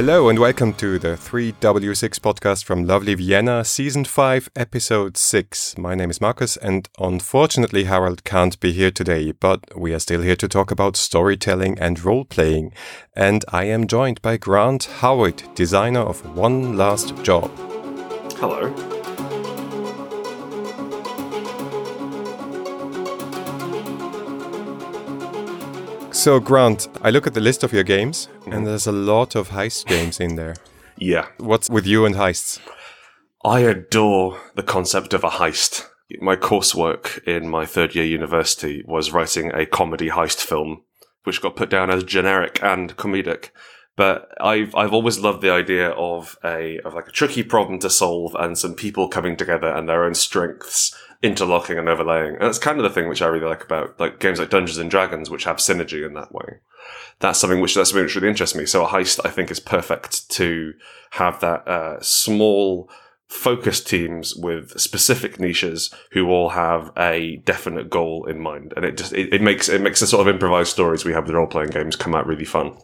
Hello and welcome to the 3W6 podcast from lovely Vienna, season 5, episode 6. My name is Marcus, and unfortunately, Harold can't be here today, but we are still here to talk about storytelling and role playing. And I am joined by Grant Howitt, designer of One Last Job. Hello. So, Grant, I look at the list of your games, and mm-hmm. there's a lot of heist games in there. Yeah. What's with you and heists? I adore the concept of a heist. My coursework in my third year university was writing a comedy heist film, which got put down as generic and comedic. But I've I've always loved the idea of a of like a tricky problem to solve and some people coming together and their own strengths interlocking and overlaying. And that's kind of the thing which I really like about like games like Dungeons and Dragons, which have synergy in that way. That's something which that's something which really interests me. So a heist, I think, is perfect to have that uh, small focus teams with specific niches who all have a definite goal in mind and it just it, it makes it makes the sort of improvised stories we have with role playing games come out really fun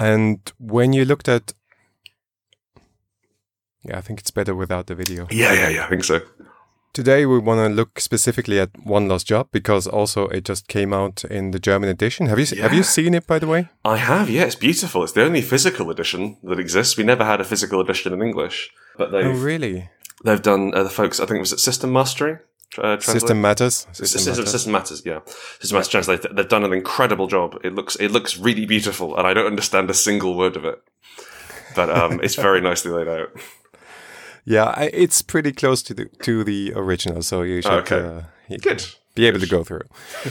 And when you looked at. Yeah, I think it's better without the video. yeah yeah yeah i think so Today we want to look specifically at One Last Job because also it just came out in the German edition. Have you se- have you seen it by the way? I have, yeah, it's beautiful. It's the only physical edition that exists. We never had a physical edition in English, but they've Oh really? they've done uh, the folks. I think it was it System Mastery. Uh, System matters. System, System system, matters. system matters, yeah. System matters translate. They've done an incredible job. It looks it looks really beautiful, and I don't understand a single word of it, but um, it's very nicely laid out. Yeah, I, it's pretty close to the to the original, so you should Okay. uh, you Good. be able to go through.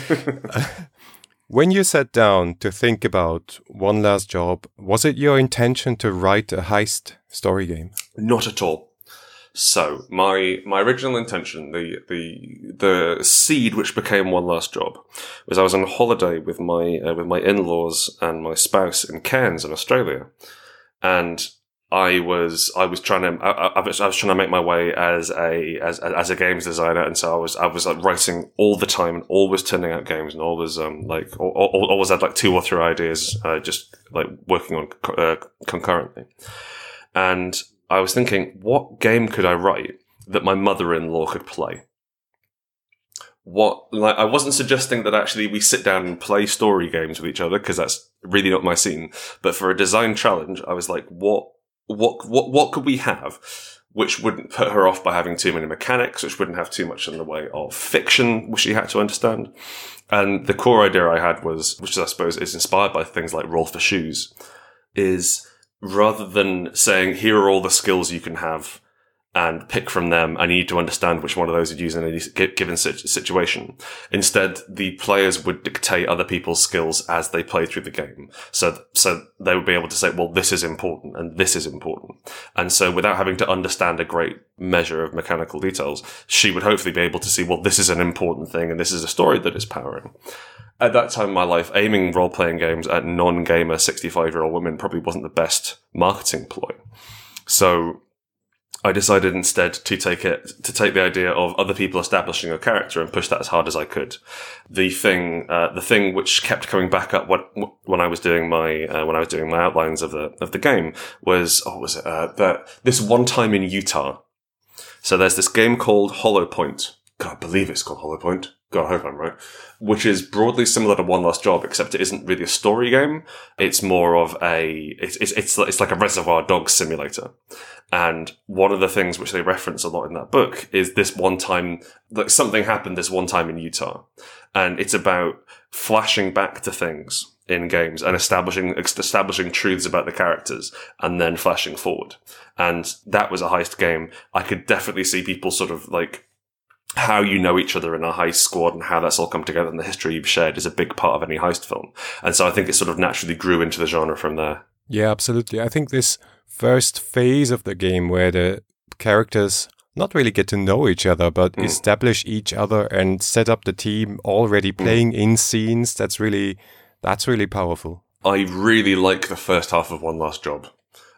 when you sat down to think about One Last Job, was it your intention to write a heist story game? Not at all. So my my original intention, the the the seed which became one last job, was I was on holiday with my uh, with my in laws and my spouse in Cairns in Australia, and I was I was trying to I, I, was, I was trying to make my way as a as as a games designer, and so I was I was like writing all the time and always turning out games and always um like al- al- always had like two or three ideas uh, just like working on uh, concurrently, and I was thinking, what game could I write that my mother-in-law could play? What like I wasn't suggesting that actually we sit down and play story games with each other because that's really not my scene. But for a design challenge, I was like, what what what what could we have which wouldn't put her off by having too many mechanics, which wouldn't have too much in the way of fiction, which she had to understand. And the core idea I had was, which I suppose is inspired by things like Roll for Shoes, is rather than saying, here are all the skills you can have and pick from them, and you need to understand which one of those you'd use in any given situation. Instead, the players would dictate other people's skills as they play through the game. So, so they would be able to say, well, this is important and this is important. And so without having to understand a great measure of mechanical details, she would hopefully be able to see, well, this is an important thing and this is a story that is powering. At that time in my life, aiming role playing games at non gamer 65 year old women probably wasn't the best marketing ploy. So I decided instead to take it to take the idea of other people establishing a character and push that as hard as I could. The thing, uh, the thing which kept coming back up when when I was doing my uh, when I was doing my outlines of the of the game was oh was it uh, that this one time in Utah. So there's this game called Hollow Point. God, I believe it's called Hollow Point. God, I hope I'm right. Which is broadly similar to One Last Job, except it isn't really a story game. It's more of a it's it's it's, it's like a Reservoir Dogs simulator. And one of the things which they reference a lot in that book is this one time, like something happened this one time in Utah. And it's about flashing back to things in games and establishing, establishing truths about the characters and then flashing forward. And that was a heist game. I could definitely see people sort of like how you know each other in a heist squad and how that's all come together and the history you've shared is a big part of any heist film. And so I think it sort of naturally grew into the genre from there. Yeah, absolutely. I think this first phase of the game where the characters not really get to know each other, but Mm. establish each other and set up the team already playing in scenes. That's really that's really powerful. I really like the first half of One Last Job.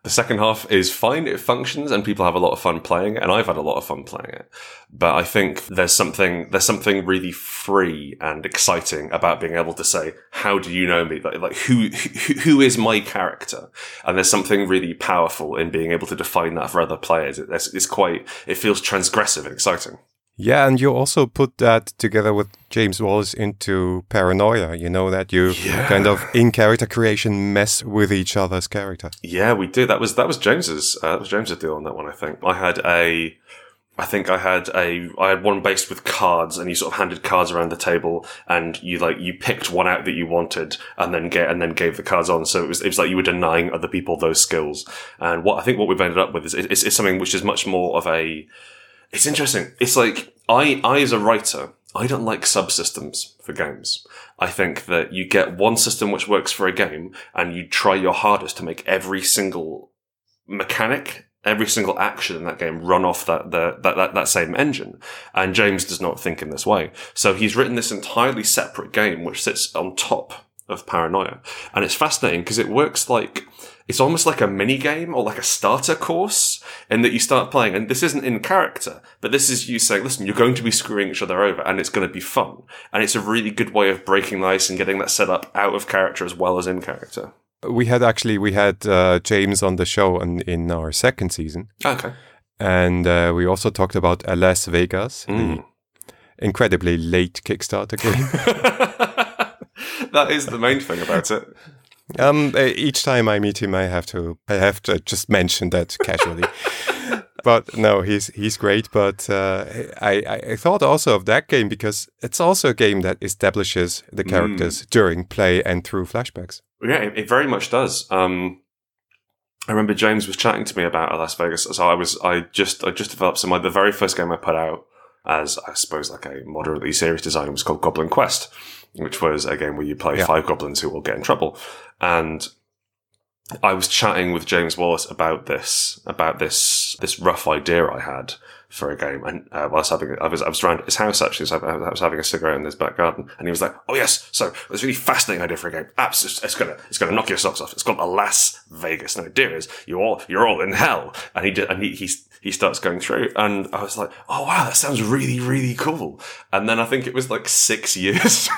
The second half is fine. It functions and people have a lot of fun playing it. And I've had a lot of fun playing it. But I think there's something, there's something really free and exciting about being able to say, how do you know me? Like, like who, who, who is my character? And there's something really powerful in being able to define that for other players. It's, it's quite, it feels transgressive and exciting. Yeah, and you also put that together with James Wallis into Paranoia. You know that you Yeah. kind of in character creation mess with each other's character. Yeah, we do. That was that was James's uh, that was James's deal on that one. I think I had a. I think I had a I had one based with cards, and you sort of handed cards around the table, and you like you picked one out that you wanted, and then get and then gave the cards on. So it was it was like you were denying other people those skills. And what I think what we've ended up with is it's, it's something which is much more of a. It's interesting. It's like I I as a writer I don't like subsystems for games. I think that you get one system which works for a game and you try your hardest to make every single mechanic, every single action in that game run off that, the, that, that, that same engine. And James does not think in this way. So he's written this entirely separate game which sits on top of Paranoia. And it's fascinating because it works like, it's almost like a mini game or like a starter course in that you start playing and this isn't in character, but this is you saying, listen, you're going to be screwing each other over and it's going to be fun. And it's a really good way of breaking the ice and getting that set up out of character as well as in character. We had actually we had uh, James on the show in, in our second season, Okay. and uh, we also talked about Alas Vegas, Mm. the incredibly late Kickstarter game. that is the main thing about it. Um, uh, each time I meet him, I have to I have to just mention that casually. but no, he's he's great. But uh, I I thought also of that game because it's also a game that establishes the characters during play and through flashbacks. Yeah, it, it very much does. Um, I remember James was chatting to me about Alas Vegas. So I was, I just, I just developed some. The very first game I put out as, I suppose, like a moderately serious design was called Goblin Quest, which was a game where you play Yeah. five goblins who will get in trouble. And I was chatting with James Wallis about this, about this, this rough idea I had for a game. And uh, while I was having, I was, I was around his house actually, so I, I was having a cigarette in his back garden, and he was like, "Oh yes, so it's a really fascinating idea for a game. Absolutely, it's gonna, it's gonna knock your socks off. It's called Alas Vegas. And the idea is you all, you're all in hell." And he did, and he, he's, he starts going through, and I was like, "Oh wow, that sounds really, really cool." And then I think it was like six years.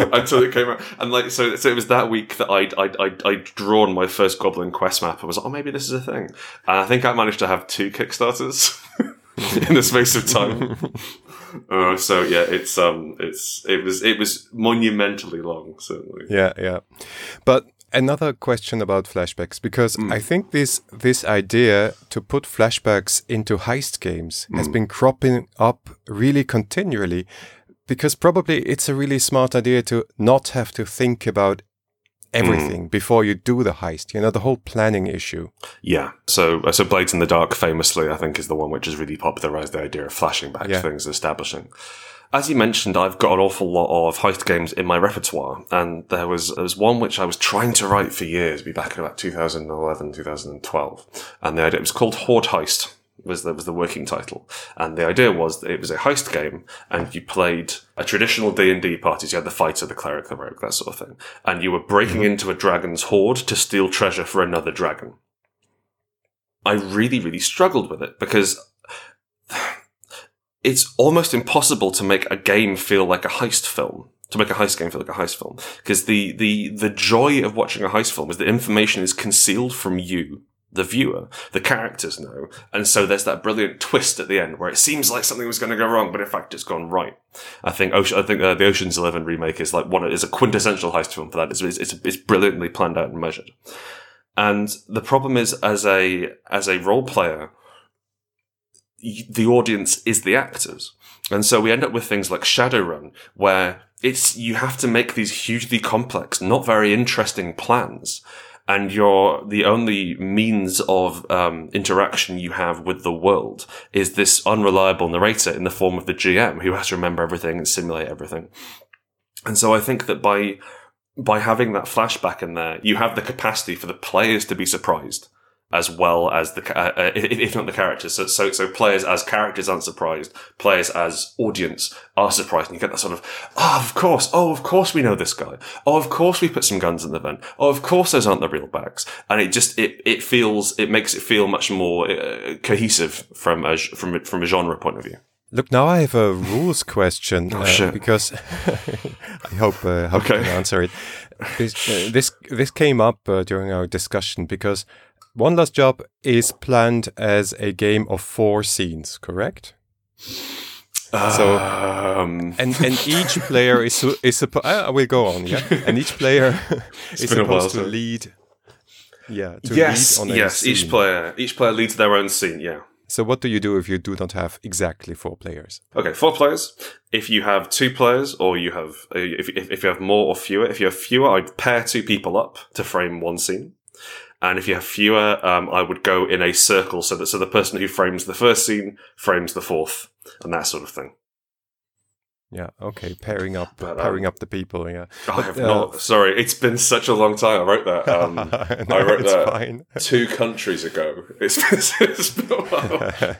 until it came out. And like, so, so it was that week that I'd, I'd, I'd, I'd drawn my first Goblin Quest map. I was like, oh, maybe this is a thing. And I think I managed to have two Kickstarters in the space of time. uh, so yeah, it's, um, it's, it was, it was monumentally long, certainly. Yeah, yeah. But another question about flashbacks because I think this this idea to put flashbacks into heist games has been cropping up really continually because probably it's a really smart idea to not have to think about everything mm. before you do the heist. You know, the whole planning issue. Yeah. So, so Blades in the Dark famously, I think, is the one which has really popularized the idea of flashing back Yeah. things, establishing. As you mentioned, I've got an awful lot of heist games in my repertoire, and there was there was one which I was trying to write for years, be back in about 2011, 2012, and the idea it was called Horde Heist was the was the working title, and the idea was that it was a heist game, and you played a traditional D and D party. So you had the fighter, the cleric, the rogue, that sort of thing, and you were breaking mm-hmm. into a dragon's hoard to steal treasure for another dragon. I really, really struggled with it because it's almost impossible to make a game feel like a heist film. To make a heist game feel like a heist film, because the the the joy of watching a heist film is that information is concealed from you, the viewer. The characters know, and so there's that brilliant twist at the end where it seems like something was going to go wrong, but in fact it's gone right. I think Ocean, I think uh, the Ocean's Eleven remake is like one is a quintessential heist film for that. It's it's, it's brilliantly planned out and measured. And the problem is, as a as a role player, the audience is the actors, and so we end up with things like Shadowrun, where it's you have to make these hugely complex, not very interesting plans, and your the only means of um, interaction you have with the world is this unreliable narrator in the form of the GM who has to remember everything and simulate everything. And so I think that by by having that flashback in there, you have the capacity for the players to be surprised as well as the uh, uh if not the characters. So, so so players as characters aren't surprised. Players as audience are surprised, and you get that sort of oh, of course, oh, of course we know this guy. Oh, of course we put some guns in the vent. Oh, of course those aren't the real bags. And it just it it feels it makes it feel much more uh, cohesive from a from from a genre point of view. Look, now I have a rules question oh, uh, because I hope uh, hope okay. you can answer it. This uh, this, this came up uh, during our discussion because One Last Job is planned as a game of four scenes, correct? So um. and and each player is is supposed. I will go on, yeah. And each player is supposed to lead. Yeah. To yes. Lead yes. Each player each player leads their own scene. Yeah. So what do you do if you do not have exactly four players? Okay, four players. If you have two players, or you have if if you have more or fewer, if you have fewer, I'd pair two people up to frame one scene. And if you have fewer, um, I would go in a circle so that so the person who frames the first scene frames the fourth, and that sort of thing. Yeah. Okay. Pairing up, but, um, pairing up the people. Yeah. I but, have uh, not. Sorry, it's been such a long time. I wrote that. Um, no, I wrote that fine. two countries ago. It's been, it's been a while.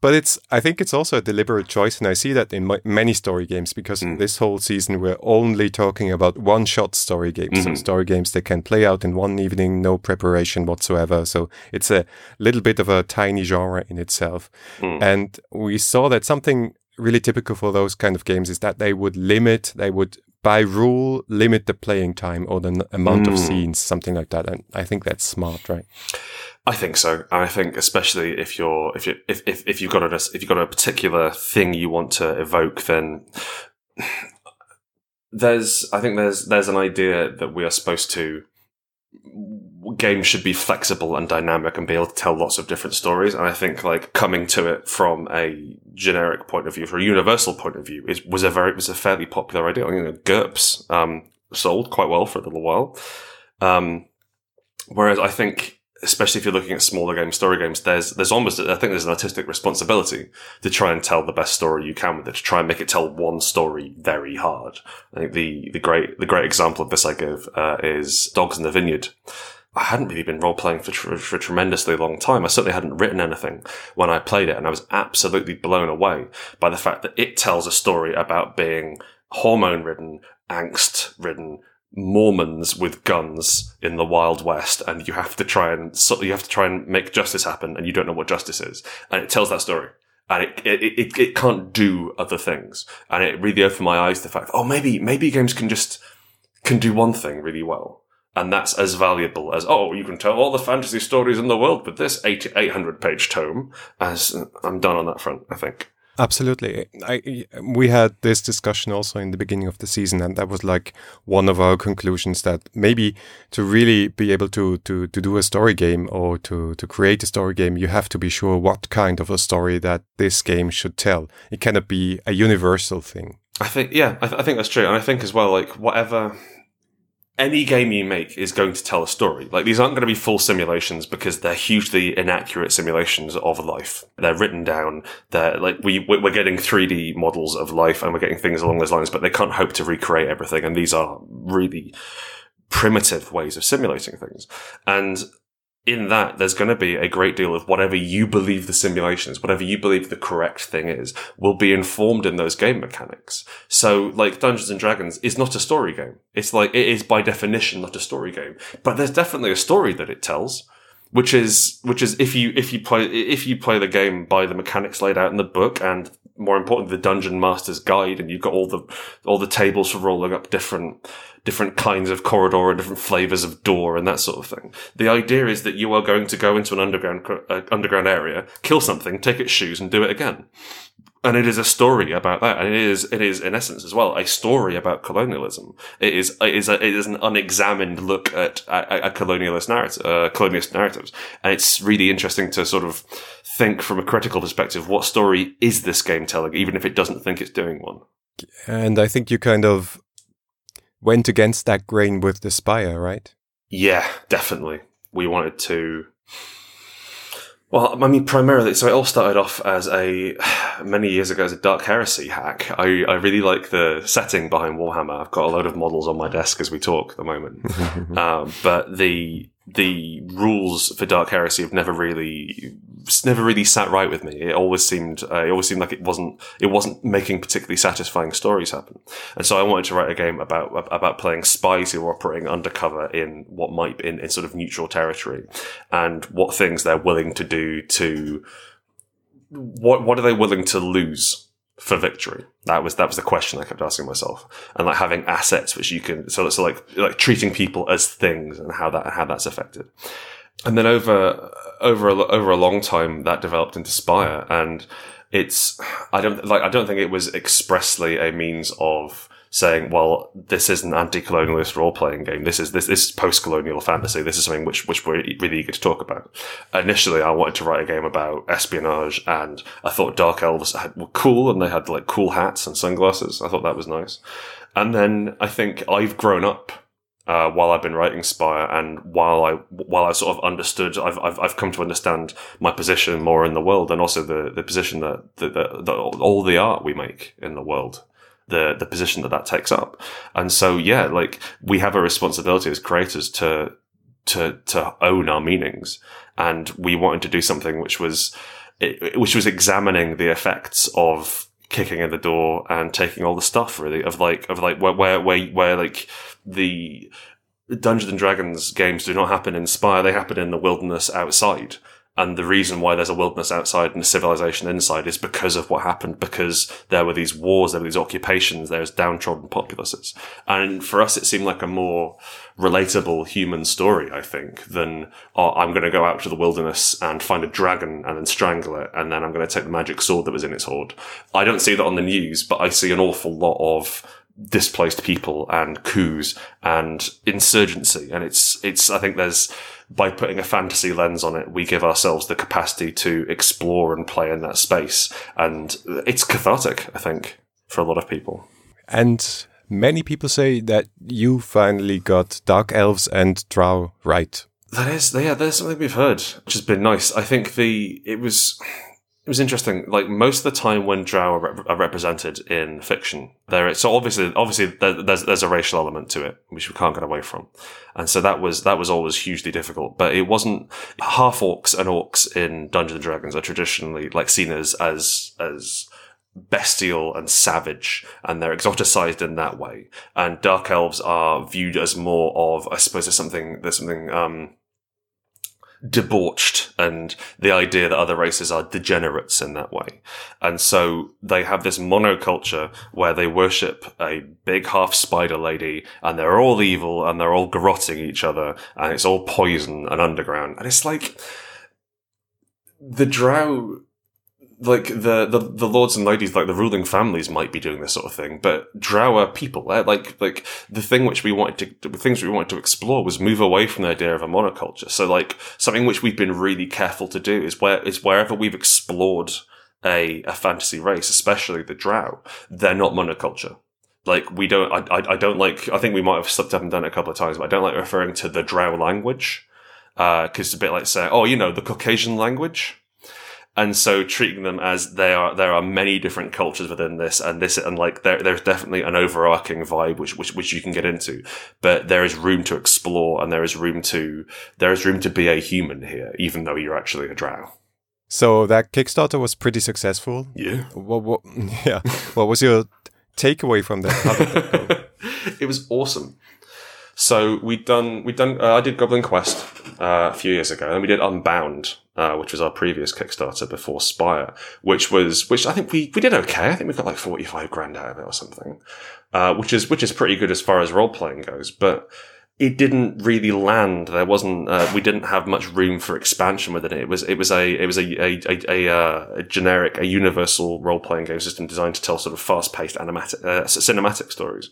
but it's. I think it's also a deliberate choice, and I see that in my, many story games because mm. this whole season we're only talking about one-shot story games. Mm-hmm. So story games that can play out in one evening, no preparation whatsoever. So it's a little bit of a tiny genre in itself, mm. and we saw that something really typical for those kind of games is that they would limit, they would by rule limit the playing time or the amount mm. of hmm. scenes, something like that. And I think that's smart, right? I think so. And I think especially if you're if you if, if if you've got a if you've got a particular thing you want to evoke, then there's I think there's there's an idea that we are supposed to games should be flexible and dynamic and be able to tell lots of different stories. And I think like coming to it from a generic point of view, from a universal point of view, is was a very was a fairly popular idea. You know, GURPS um, sold quite well for a little while. Um, whereas I think especially if you're looking at smaller games, story games, there's there's almost I think there's an artistic responsibility to try and tell the best story you can with it, to try and make it tell one story very hard. I think the the great the great example of this I give uh, is Dogs in the Vineyard. I hadn't really been role playing for, tr- for a tremendously long time. I certainly hadn't written anything when I played it, and I was absolutely blown away by the fact that it tells a story about being hormone ridden, angst ridden, Mormons with guns in the Wild West, and you have to try and you have to try and make justice happen, and you don't know what justice is, and it tells that story, and it it, it, it can't do other things, and it really opened my eyes to the fact, oh, maybe maybe games can just can do one thing really well, and that's as valuable as oh, you can tell all the fantasy stories in the world with this 800 page tome. As uh, I'm done on that front, I think. Absolutely. I, we had this discussion also in the beginning of the season, and that was like one of our conclusions that maybe to really be able to, to, to do a story game or to, to create a story game, you have to be sure what kind of a story that this game should tell. It cannot be a universal thing. I think, yeah, I, th- I think that's true. And I think as well, like, whatever any game you make is going to tell a story. Like these aren't going to be full simulations because they're hugely inaccurate simulations of life. They're written down. They're like we we're getting 3D models of life and we're getting things along those lines, but they can't hope to recreate everything. And these are really primitive ways of simulating things. And in that, there's going to be a great deal of whatever you believe the simulation is, whatever you believe the correct thing is, will be informed in those game mechanics. So, like Dungeons and Dragons is not a story game. It's like, it is by definition not a story game, but there's definitely a story that it tells. Which is, which is if you, if you play, if you play the game by the mechanics laid out in the book and more importantly, the dungeon master's guide and you've got all the, all the tables for rolling up different, different kinds of corridor and different flavors of door and that sort of thing. The idea is that you are going to go into an underground uh, underground area, kill something, take its shoes, and do it again. And it is a story about that, and it is it is in essence as well a story about colonialism. It is it is a, it is an unexamined look at a, a colonialist narrative, uh, colonialist narratives, and it's really interesting to sort of think from a critical perspective what story is this game telling, even if it doesn't think it's doing one. And I think you kind of went against that grain with the Spire, right? Yeah, definitely. We wanted to. Well, I mean, primarily, so it all started off as a many years ago as a Dark Heresy hack. I, I really like the setting behind Warhammer. I've got a load of models on my desk as we talk at the moment. um, but the the rules for Dark Heresy have never really, never really sat right with me. It always seemed, uh, it always seemed like it wasn't, it wasn't making particularly satisfying stories happen. And so I wanted to write a game about about playing spies who are operating undercover in what might be in, in sort of neutral territory, and what things they're willing to do to, what what are they willing to lose for victory? That was that was the question I kept asking myself, and like having assets which you can so so like like treating people as things and how that how that's affected. And then over over a, over a long time that developed into Spire, and it's I don't like I don't think it was expressly a means of saying, well, this is an anti-colonialist role-playing game. This is this, this is post-colonial fantasy. This is something which which we're really eager to talk about. Initially, I wanted to write a game about espionage, and I thought dark elves had, were cool, and they had like cool hats and sunglasses. I thought that was nice. And then I think I've grown up uh, while I've been writing Spire, and while I while I sort of understood, I've, I've I've come to understand my position more in the world, and also the the position that that, that, that all the art we make in the world the the position that that takes up. And so, yeah, like we have a responsibility as creators to to to own our meanings, and we wanted to do something which was which was examining the effects of kicking in the door and taking all the stuff really of like of like where where where, where like the Dungeons and Dragons games do not happen in Spire; they happen in the wilderness outside. And the reason why there's a wilderness outside and a civilization inside is because of what happened, because there were these wars, there were these occupations, there's downtrodden populaces. And for us, it seemed like a more relatable human story, I think, than, oh, I'm going to go out to the wilderness and find a dragon and then strangle it, and then I'm going to take the magic sword that was in its hoard. I don't see that on the news, but I see an awful lot of displaced people and coups and insurgency. And it's, it's, I think there's, by putting a fantasy lens on it, we give ourselves the capacity to explore and play in that space. And it's cathartic, I think, for a lot of people. And many people say that you finally got Dark Elves and Drow right. That is, yeah, there's something we've heard, which has been nice. I think the, it was, it was interesting. Like most of the time when Drow are, are represented in fiction, there so obviously obviously there's there's a racial element to it which we can't get away from, and so that was that was always hugely difficult. But it wasn't half orcs and orcs in Dungeons and Dragons are traditionally like seen as as as bestial and savage, and they're exoticized in that way. And dark elves are viewed as more of I suppose there's something there's something um debauched and the idea that other races are degenerates in that way. And so they have this monoculture where they worship a big half spider lady and they're all evil and they're all garroting each other and it's all poison and underground. And it's like the drow like the, the the lords and ladies, like the ruling families, might be doing this sort of thing, but Drow are people. Eh? Like like the thing which we wanted to the things we wanted to explore was move away from the idea of a monoculture. So like something which we've been really careful to do is where is wherever we've explored a a fantasy race, especially the Drow, they're not monoculture. Like we don't, I, I, I don't like. I think we might have slipped up and done it a couple of times, but I don't like referring to the Drow language because uh, it's a bit like saying, "Oh, you know, the Caucasian language." And so treating them as they are there are many different cultures within this and this and like there, there's definitely an overarching vibe which, which which you can get into. But there is room to explore and there is room to there is room to be a human here even though you're actually a drow. So that kickstarter was pretty successful. Yeah. What, what yeah. What was your takeaway from that? It was awesome so we'd done we'd done uh, I did Goblin Quest uh, a few years ago, and we did Unbound, uh, which was our previous Kickstarter before Spire, which was which I think we we did okay. I think we got like forty five grand out of it or something, uh, which is which is pretty good as far as role playing goes, but. It didn't really land. There wasn't. Uh, we didn't have much room for expansion within it. It was. It was a. It was a. A, a, a, uh, a generic, a universal role playing game system designed to tell sort of fast paced animatic, cinematic stories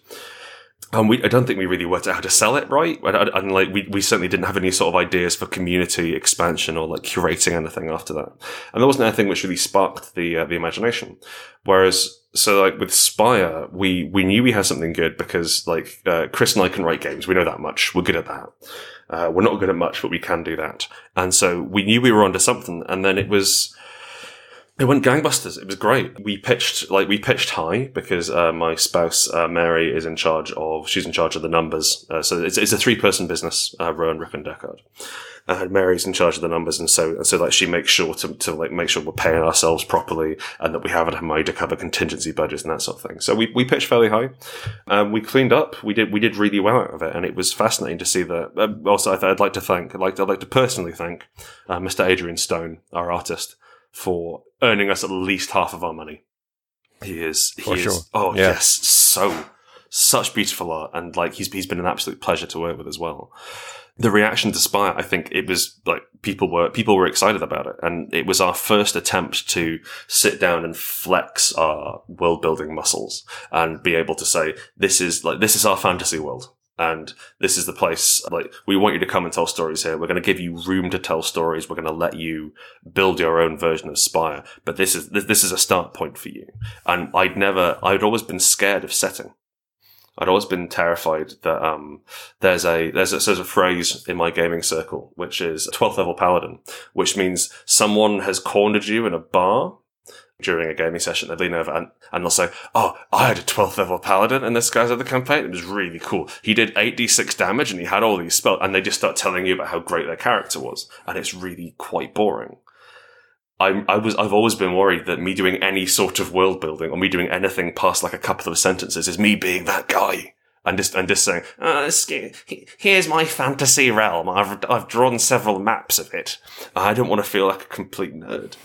and we, I don't think we really worked out how to sell it right. And, and, like, we, we certainly didn't have any sort of ideas for community expansion or like curating anything after that. And there wasn't anything which really sparked the, uh, the imagination. Whereas, so like with Spire, we, we knew we had something good because like, uh, Chris and I can write games. We know that much. We're good at that. Uh, we're not good at much, but we can do that. And so we knew we were onto something. And then it was, It went gangbusters. It was great. We pitched like we pitched high because uh, my spouse uh, Mary is in charge of she's in charge of the numbers. Uh, so it's, it's a three person business. Uh, Rowan, Rook, and Decard. And Mary's in charge of the numbers, and so and so like she makes sure to, to like make sure we're paying ourselves properly, and that we have enough money to cover contingency budgets and that sort of thing. So we, we pitched fairly high. Um, we cleaned up. We did we did really well out of it, and it was fascinating to see that. Um, also, I'd like to thank like I'd like to personally thank uh, Mr. Adrian Stone, our artist, for earning us at least half of our money. He is, he For is, sure. oh Yeah. yes, so, such beautiful art. And like, he's, he's been an absolute pleasure to work with as well. The reaction to Spire, I think it was like people were, people were excited about it. And it was our first attempt to sit down and flex our world building muscles and be able to say, this is like, this is our fantasy world. And this is the place, like, we want you to come and tell stories here. We're going to give you room to tell stories. We're going to let you build your own version of Spire. But this is, this, this is a start point for you. And I'd never, I'd always been scared of setting. I'd always been terrified that, um, there's a, there's a, there's a phrase in my gaming circle, which is 12th level paladin, which means someone has cornered you in a bar during a gaming session, they lean over and, and they'll say, Oh, I had a 12th level paladin in this guy's at the campaign. It was really cool. He did 8d6 damage and he had all these spells. And they just start telling you about how great their character was. And it's really quite boring. I, I was, I've always been worried that me doing any sort of world building or me doing anything past like a couple of sentences is me being that guy. And just, and just saying, uh, he- here's my fantasy realm. I've, I've drawn several maps of it. I don't want to feel like a complete nerd.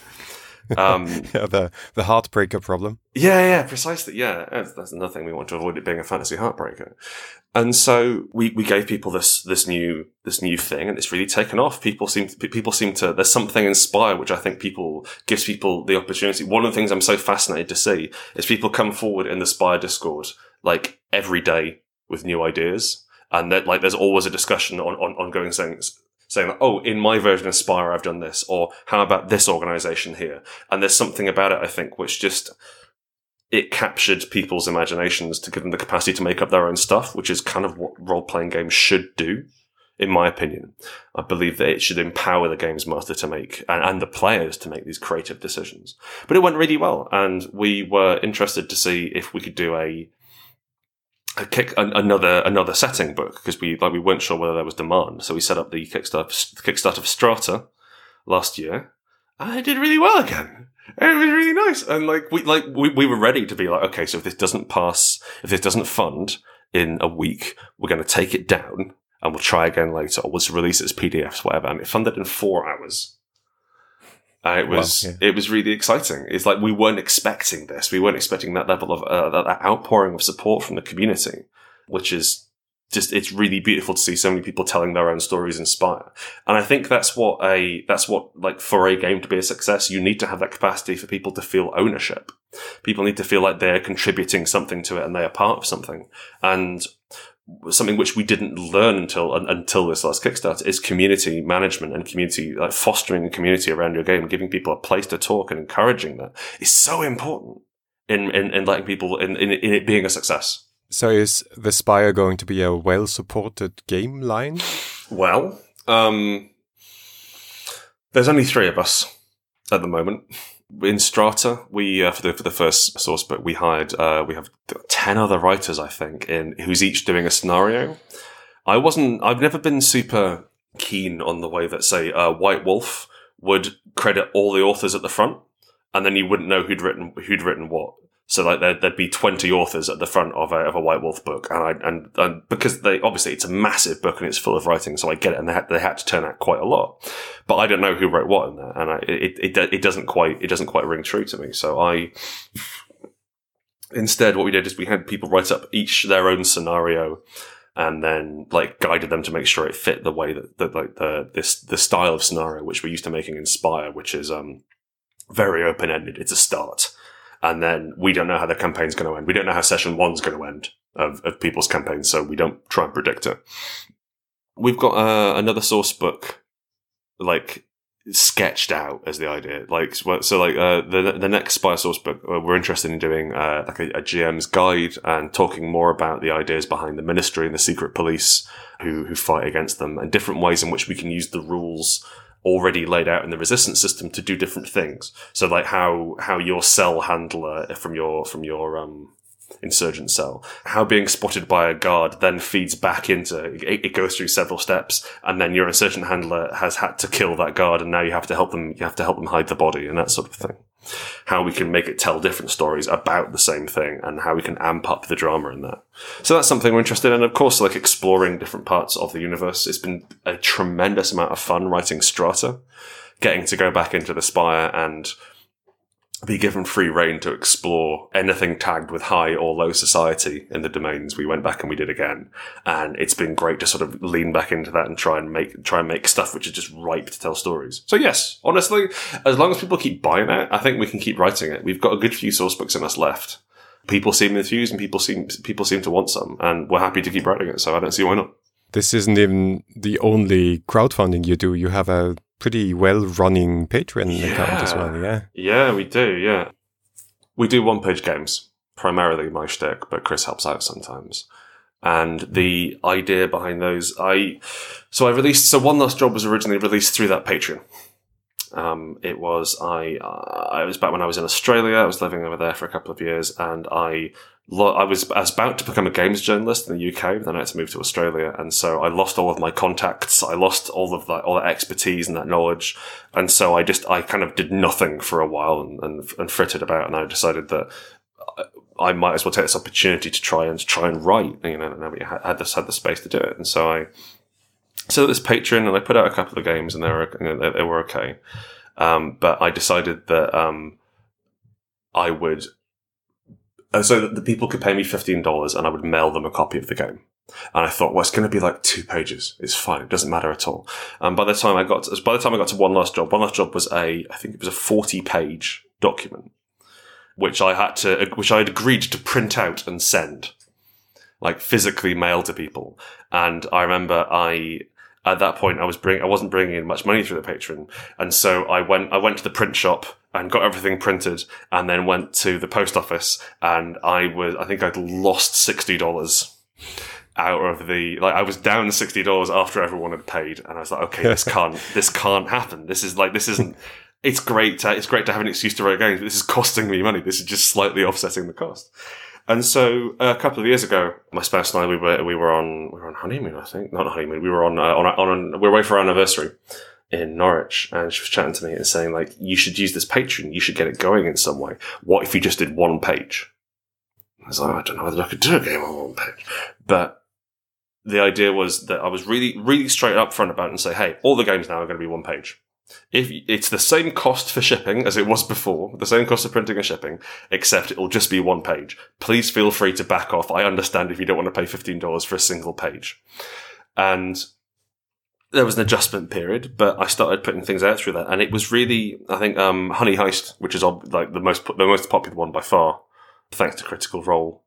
Um, Yeah, the the heartbreaker problem. yeah, yeah, precisely. Yeah, that's, that's another thing we want to avoid it being a fantasy heartbreaker. And so we, we gave people this this new this new thing, and it's really taken off. People seem to, people seem to there's something in Spire which I think people gives people the opportunity. One of the things I'm so fascinated to see is people come forward in the Spire Discord like every day with new ideas, and that like there's always a discussion on on ongoing things. Saying oh, in my version of Spire, I've done this, or how about this organization here? And there's something about it, I think, which just it captured people's imaginations to give them the capacity to make up their own stuff, which is kind of what role playing games should do, in my opinion. I believe that it should empower the games master to make and, and the players to make these creative decisions. But it went really well, and we were interested to see if we could do a a kick another another setting book because we like we weren't sure whether there was demand, so we set up the Kickstarter Kickstarter for Strata last year. And it did really well again. It was really nice. And like we like we, we were ready to be like, okay, so if this doesn't pass, if this doesn't fund in a week, we're going to take it down and we'll try again later, or we'll release it as PDFs, whatever. And it funded in four hours. It was Wow, yeah. it was really exciting. It's like we weren't expecting this. We weren't expecting that level of uh, that, that outpouring of support from the community, which is just it's really beautiful to see so many people telling their own stories in Spire. And I think that's what a that's what like for a game to be a success, you need to have that capacity for people to feel ownership. People need to feel like they're contributing something to it and they are part of something. And something which we didn't learn until un, until this last Kickstarter is community management and community like fostering a community around your game giving people a place to talk and encouraging that is so important in in, in letting people in, in in it being a success. So is the Spire going to be a well supported game line? Well, um, there's only three of us at the moment. In Strata, we uh, for the for the first source book, we hired uh, we have ten other writers, I think, in who's each doing a scenario. I wasn't. I've never been super keen on the way that, say, uh, White Wolf would credit all the authors at the front, and then you wouldn't know who'd written who'd written what. So like there'd, there'd be twenty authors at the front of a of a White Wolf book, and I and, and because they obviously it's a massive book and it's full of writing, so I get it, and they had, they had to turn out quite a lot, but I don't know who wrote what in there, and I, it, it it doesn't quite it doesn't quite ring true to me. So I instead what we did is we had people write up each their own scenario and then like guided them to make sure it fit the way that, that like the this the style of scenario which we're used to making in Spire which is um very open ended. It's a start, and then we don't know how the campaign's going to end. We don't know how session one's going to end of, of people's campaigns, so we don't try and predict it. We've got uh, another source book, like sketched out as the idea. Like so, like uh, the the next Spire source book, uh, we're interested in doing uh, like a, a GM's guide and talking more about the ideas behind the ministry and the secret police who who fight against them and different ways in which we can use the rules already laid out in the resistance system to do different things. So like how how your cell handler from your from your um insurgent cell. How being spotted by a guard then feeds back into it, it, goes through several steps, and then your insurgent handler has had to kill that guard, and now you have to help them. You have to help them hide the body and that sort of thing. How we can make it tell different stories about the same thing, and how we can amp up the drama in that. So that's something we're interested in. And of course, like exploring different parts of the universe. It's been a tremendous amount of fun writing Strata, getting to go back into the Spire and be given free reign to explore anything tagged with high or low society in the domains we went back and we did again. And it's been great to sort of lean back into that and try and make try and make stuff which is just ripe to tell stories. So yes honestly as long as people keep buying it i think we can keep writing it. We've got a good few source books in us left. People seem enthused and people seem people seem to want some and we're happy to keep writing it so i don't see why not. This isn't even the only crowdfunding you do. You have a pretty well running Patreon yeah. account as well. Yeah. Yeah, we do. Yeah. We do one page games, primarily my shtick, but Chris helps out sometimes. And the idea behind those, I, so I released, so One Last Job was originally released through that Patreon. Um, it was I. Uh, I was back when I was in Australia. I was living over there for a couple of years, and I I was, I was about to become a games journalist in the UK, but then I had to move to Australia, and so I lost all of my contacts. I lost all of that, all that expertise and that knowledge, and so I just, I kind of did nothing for a while and, and, and frittered about, and I decided that I might as well take this opportunity to try and try and write. You know, I had this had the space to do it, and so I so this Patreon, and I put out a couple of games, and they were you know, they, they, were okay, um, but I decided that um, I would uh, so that the people could pay me $15 and I would mail them a copy of the game. And I thought, well, it's going to be like two pages. It's fine. It doesn't matter at all. And by the time I got, to, by the time I got to one last job, one last job was a, I think it was a 40 page document, which I had to, which I had agreed to print out and send, like physically mail to people. And I remember I, at that point, I was bring, I wasn't bringing in much money through the Patreon. And so I went, I went to the print shop and got everything printed and then went to the post office and I was, I think I'd lost $60 out of the, like I was down $60 after everyone had paid. And I was like, okay, this can't, this can't happen. This is like, this isn't, it's great to, it's great to have an excuse to write games, but this is costing me money. This is just slightly offsetting the cost. And so a couple of years ago, my spouse and I we were we were on we were on honeymoon, I think, not honeymoon. We were on uh, on on, we were away for our anniversary, in Norwich, and she was chatting to me and saying like, "You should use this Patreon. You should get it going in some way. What if you just did one page?" I was like, "I don't know whether I could do a game on one page," but the idea was that I was really, really straight up front about it and say, "Hey, all the games now are going to be one page." If it's the same cost for shipping as it was before, the same cost of printing and shipping, except it'll just be one page. Please feel free to back off. I understand if you don't want to pay $15 for a single page. And there was an adjustment period, but I started putting things out through that, and it was really, I think, um, Honey Heist, which is like the most the most popular one by far, thanks to Critical Role.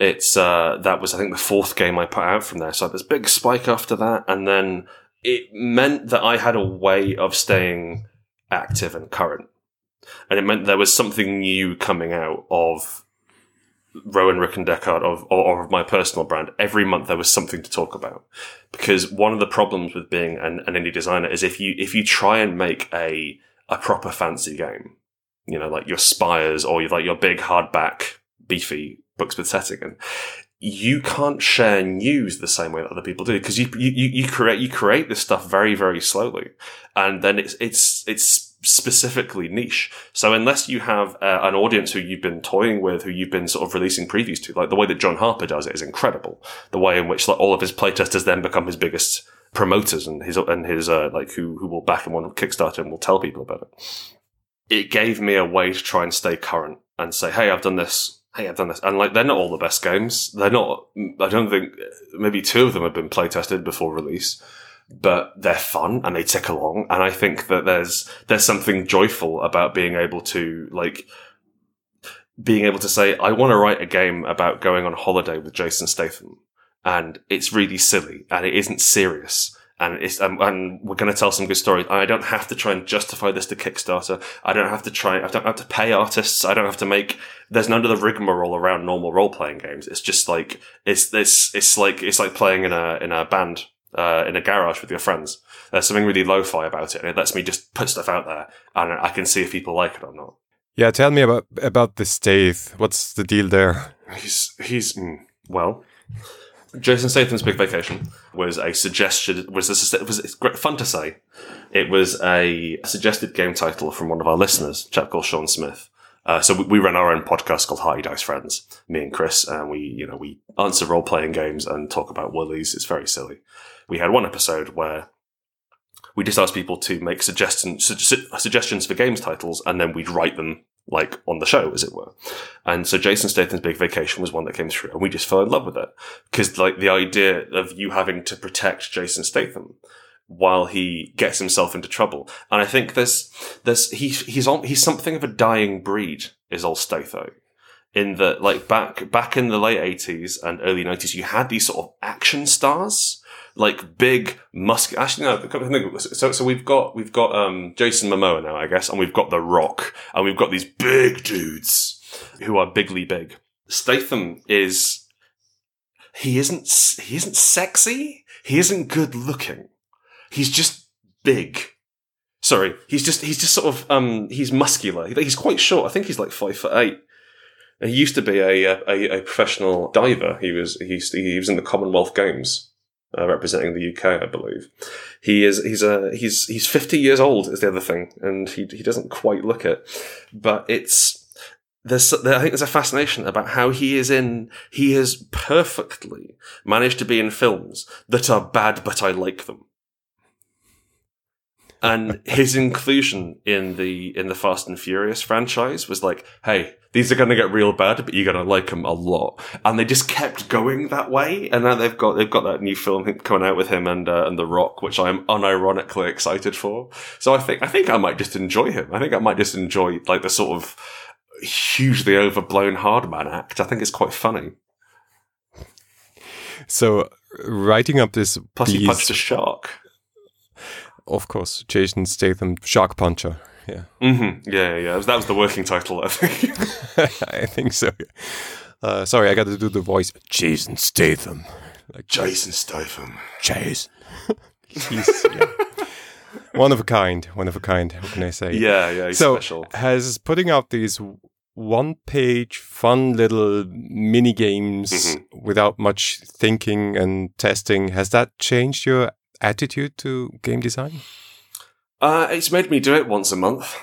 It's uh, that was I think the fourth game I put out from there, so this big spike after that, and then it meant that I had a way of staying active and current, and it meant there was something new coming out of Rowan Rook and Decard of or, of my personal brand, every month there was something to talk about. Because one of the problems with being an, an indie designer is if you if you try and make a a proper fancy game, you know, like your Spires or like your big hardback beefy books with setting, and you can't share news the same way that other people do because you, you you create you create this stuff very very slowly, and then it's it's it's specifically niche. So unless you have uh, an audience who you've been toying with, who you've been sort of releasing previews to, like the way that John Harper does it is incredible. The way in which like, all of his playtesters then become his biggest promoters and his and his uh, like who who will back him on Kickstarter and will tell people about it. It gave me a way to try and stay current and say, "Hey, I've done this. Hey, I've done this." And like, they're not all the best games. They're not. I don't think maybe two of them have been playtested before release but they're fun and they tick along. And I think that there's there's something joyful about being able to like being able to say, I want to write a game about going on holiday with Jason Statham, and it's really silly and it isn't serious. And it's um, and we're going to tell some good stories. I don't have to try and justify this to Kickstarter. I don't have to try. I don't have to pay artists. I don't have to make. There's none of the rigmarole around normal role playing games. It's just like it's this. It's like it's like playing in a in a band uh, in a garage with your friends. There's something really lo-fi about it, and it lets me just put stuff out there, and I can see if people like it or not. Yeah, tell me about about the Stath. What's the deal there? He's he's mm, well. Jason Statham's Big Vacation was a suggestion. Was a, was it's great fun to say. It was a suggested game title from one of our listeners, a chap called Sean Smith. Uh, so we, we run our own podcast called High Dice Friends, me and Chris, and we, you know, we answer role playing games and talk about woolies. It's very silly. We had one episode where we just asked people to make suggestions su- suggestions for games titles, and then we'd write them like on the show, as it were. And so Jason Statham's Big Vacation was one that came through, and we just fell in love with it because like the idea of you having to protect Jason Statham while he gets himself into trouble. And I think there's there's he's he's on he's something of a dying breed, is old Statho. In that, like back back in the late eighties and early nineties, you had these sort of action stars, like big muscular. Actually, no. So so we've got we've got um, Jason Momoa now, I guess, and we've got The Rock, and we've got these big dudes who are bigly big. Statham is he isn't he isn't sexy. He isn't good looking he's just big. Sorry, he's just he's just sort of um he's muscular. He's quite short. I think he's like five foot eight. He used to be a a, a professional diver. He was he, he was in the Commonwealth Games. Uh, representing the UK, I believe. He is he's a he's he's fifty years old is the other thing, and he he doesn't quite look it, but it's there's I think there's a fascination about how he is in he has perfectly managed to be in films that are bad, but I like them and his inclusion in the in the Fast and Furious franchise was like, hey, these are going to get real bad, but you're going to like them a lot. And they just kept going that way. And now they've got they've got that new film coming out with him and uh, and The Rock, which I'm unironically excited for. So I think I think I might just enjoy him. I think I might just enjoy like the sort of hugely overblown hard man act. I think it's quite funny. So writing up this plus piece, he punched a shark of course, Jason Statham, Shark Puncher. Yeah. Mm-hmm. Yeah, yeah. That was the working title, I think. I think so. Uh, sorry, I got to do the voice. Jason Statham. Like Jason Statham. Jason. he's yeah. one of a kind. One of a kind. What can I say? Yeah, yeah. so special. has putting out these one-page, fun little mini games mm-hmm. without much thinking and testing. Has that changed your attitude to game design? Uh, it's made me do it once a month.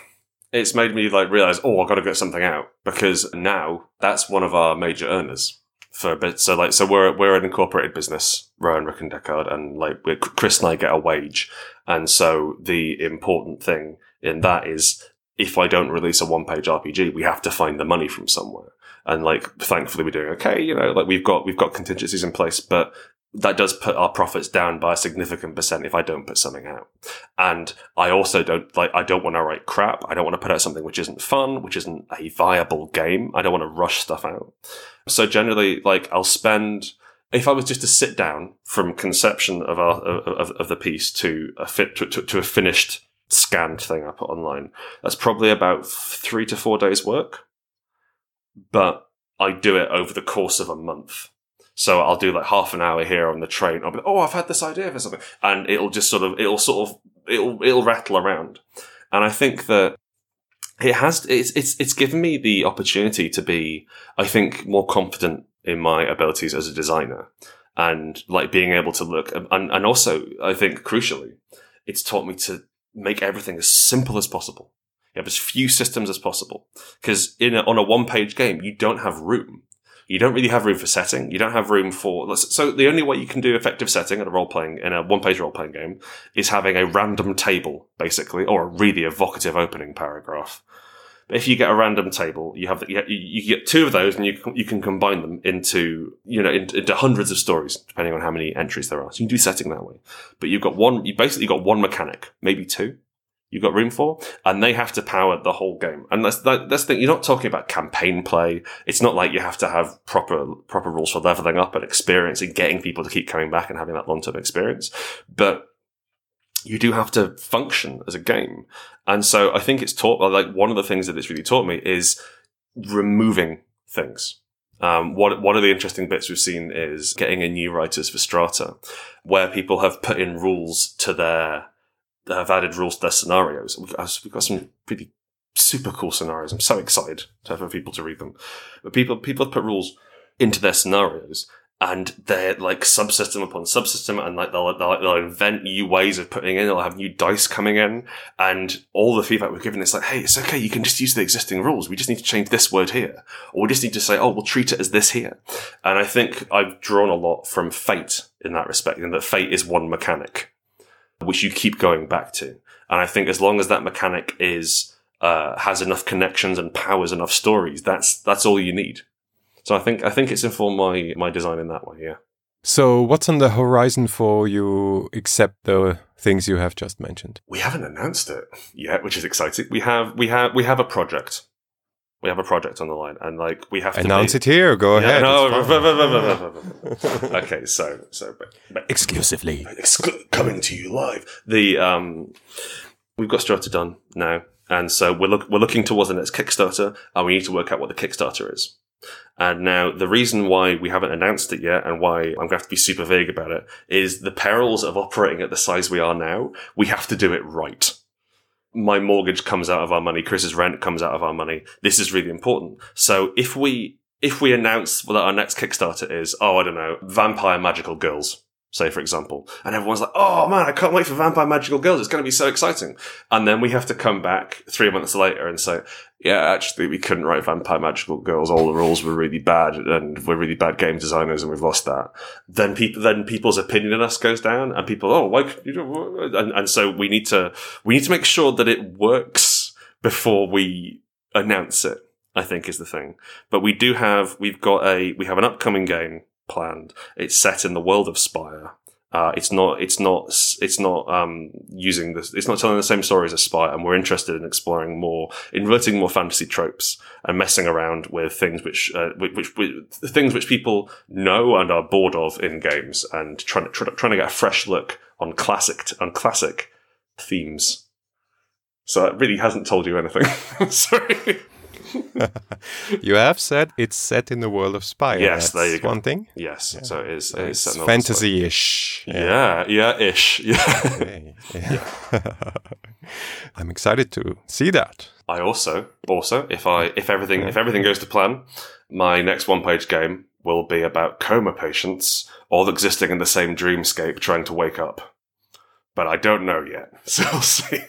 It's made me like realize, oh, I got to get something out because now that's one of our major earners for a bit. So like, so we're we're an incorporated business, Rowan Rook and Decard, and like Chris and I get a wage, and so the important thing in that is if I don't release a one page RPG, we have to find the money from somewhere. And like, thankfully, we're doing okay. You know, like we've got we've got contingencies in place, but that does put our profits down by a significant percent if I don't put something out. And I also don't like, I don't want to write crap. I don't want to put out something which isn't fun, which isn't a viable game. I don't want to rush stuff out. So generally, like, I'll spend, if I was just to sit down from conception of our, of, of the piece to a fit, to, to, to a finished scanned thing I put online, that's probably about three to four days work. But I do it over the course of a month. So I'll do like half an hour here on the train. I'll be like, oh, I've had this idea for something. And it'll just sort of, it'll sort of, it'll, it'll rattle around. And I think that it has, it's, it's, it's given me the opportunity to be, I think, more confident in my abilities as a designer and like being able to look. And, and also, I think crucially, it's taught me to make everything as simple as possible. You have as few systems as possible. Because in a, on a one page game, you don't have room you don't really have room for setting. You don't have room for so the only way you can do effective setting in a role playing in a one page role playing game is having a random table basically, or a really evocative opening paragraph. But if you get a random table, you have you, you get two of those, and you you can combine them into you know into, hundreds of stories depending on how many entries there are. So you can do setting that way. But you've got one. You basically got one mechanic, maybe two you've got room for, and they have to power the whole game. And that's that, that's the thing. You're not talking about campaign play. It's not like you have to have proper proper rules for leveling up and experience and getting people to keep coming back and having that long term experience. But you do have to function as a game. And so I think it's taught like one of the things that it's really taught me is removing things Um, one, one of the interesting bits we've seen is getting in new writers for Strata, where people have put in rules to their, have added rules to their scenarios. We've got, some pretty super cool scenarios. I'm so excited to have people to read them. But people, people have put rules into their scenarios and they're like subsystem upon subsystem and like they'll, they'll, they'll invent new ways of putting in they'll have new dice coming in and all the feedback we're given is like hey it's okay you can just use the existing rules we just need to change this word here or we just need to say oh we'll treat it as this here and i think i've drawn a lot from fate in that respect in that fate is one mechanic which you keep going back to and i think as long as that mechanic is uh, has enough connections and powers enough stories that's that's all you need so I think I think it's informed my my design in that way. Yeah. So what's on the horizon for you, except the things you have just mentioned? We haven't announced it yet, which is exciting. We have we have we have a project. We have a project on the line, and like we have to announce it here. Go yeah, ahead. No, okay, so so but, but exclusively exclu- coming to you live. The um, we've got Strata done now, and so we're look, we're looking towards the next Kickstarter, and we need to work out what the Kickstarter is. And now the reason why we haven't announced it yet and why I'm going to have to be super vague about it is the perils of operating at the size we are now. We have to do it right. My mortgage comes out of our money. Chris's rent comes out of our money. This is really important. So if we, if we announce that our next Kickstarter is, oh, I don't know, vampire magical girls, say for example, and everyone's like, "Oh man, I can't wait for Vampire Magical Girls! It's going to be so exciting!" And then we have to come back three months later and say, "Yeah, actually, we couldn't write Vampire Magical Girls. All the rules were really bad, and we're really bad game designers, and we've lost that." Then people, then people's opinion of us goes down, and people, "Oh, why?" You know, and, and so we need to we need to make sure that it works before we announce it. I think is the thing. But we do have we've got a we have an upcoming game planned. It's set in the world of Spire. Uh, it's not. It's not. It's not um, using this. It's not telling the same story as Spire, and we're interested in exploring more, inverting more fantasy tropes, and messing around with things which, uh, which, which, which things which people know and are bored of in games, and trying to trying to get a fresh look on classic on classic themes. So it really hasn't told you anything. Sorry. you have said it's set in the world of Spire. Yes, That's there you go. One thing. Yes, yeah. so it is. So it's fantasy-ish. Yeah, yeah, yeah ish. Yeah. Okay. yeah. I'm excited to see that. I also, also, if I, if everything, if everything goes to plan, my next one-page game will be about coma patients all existing in the same dreamscape, trying to wake up. But I don't know yet, so we'll see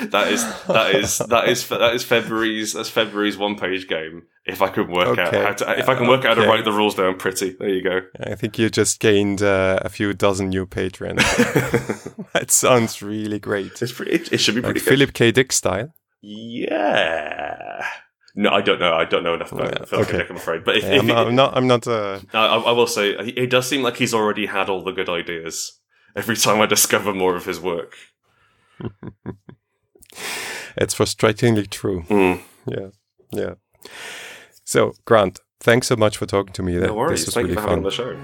that is that is that is that is February's that's February's one page game. If I can work okay. out how to, if I can work okay. out how to write the rules down pretty, there you go. I think you just gained uh, a few dozen new patrons. that sounds really great. It's pretty. It, it should be pretty. Like Philip K. Dick style. Yeah. No, I don't know. I don't know enough about yeah, Philip okay. K. Dick. I'm afraid. But if, yeah, if I'm, not, I'm not, I'm not. Uh... I, I will say it does seem like he's already had all the good ideas. Every time I discover more of his work. it's frustratingly true. Mm. Yeah, yeah. So, Grant, thanks so much for talking to me. No worries. This was Thank really you for fun. having the show.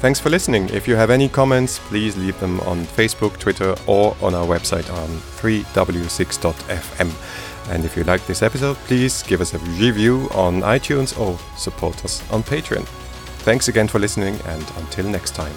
Thanks for listening. If you have any comments, please leave them on Facebook, Twitter, or on our website on 3w6.fm. And if you like this episode, please give us a review on iTunes or support us on Patreon. Thanks again for listening, and until next time.